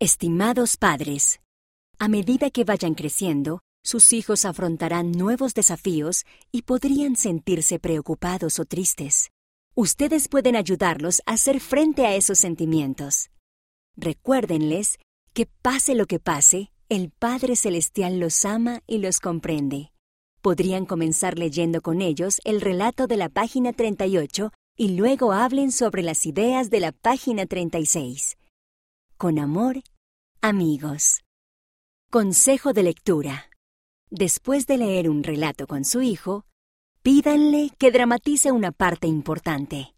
Estimados padres, a medida que vayan creciendo, sus hijos afrontarán nuevos desafíos y podrían sentirse preocupados o tristes. Ustedes pueden ayudarlos a hacer frente a esos sentimientos. Recuérdenles que pase lo que pase, el Padre Celestial los ama y los comprende. Podrían comenzar leyendo con ellos el relato de la página 38 y luego hablen sobre las ideas de la página 36. Con amor, amigos. Consejo de lectura. Después de leer un relato con su hijo, pídanle que dramatice una parte importante.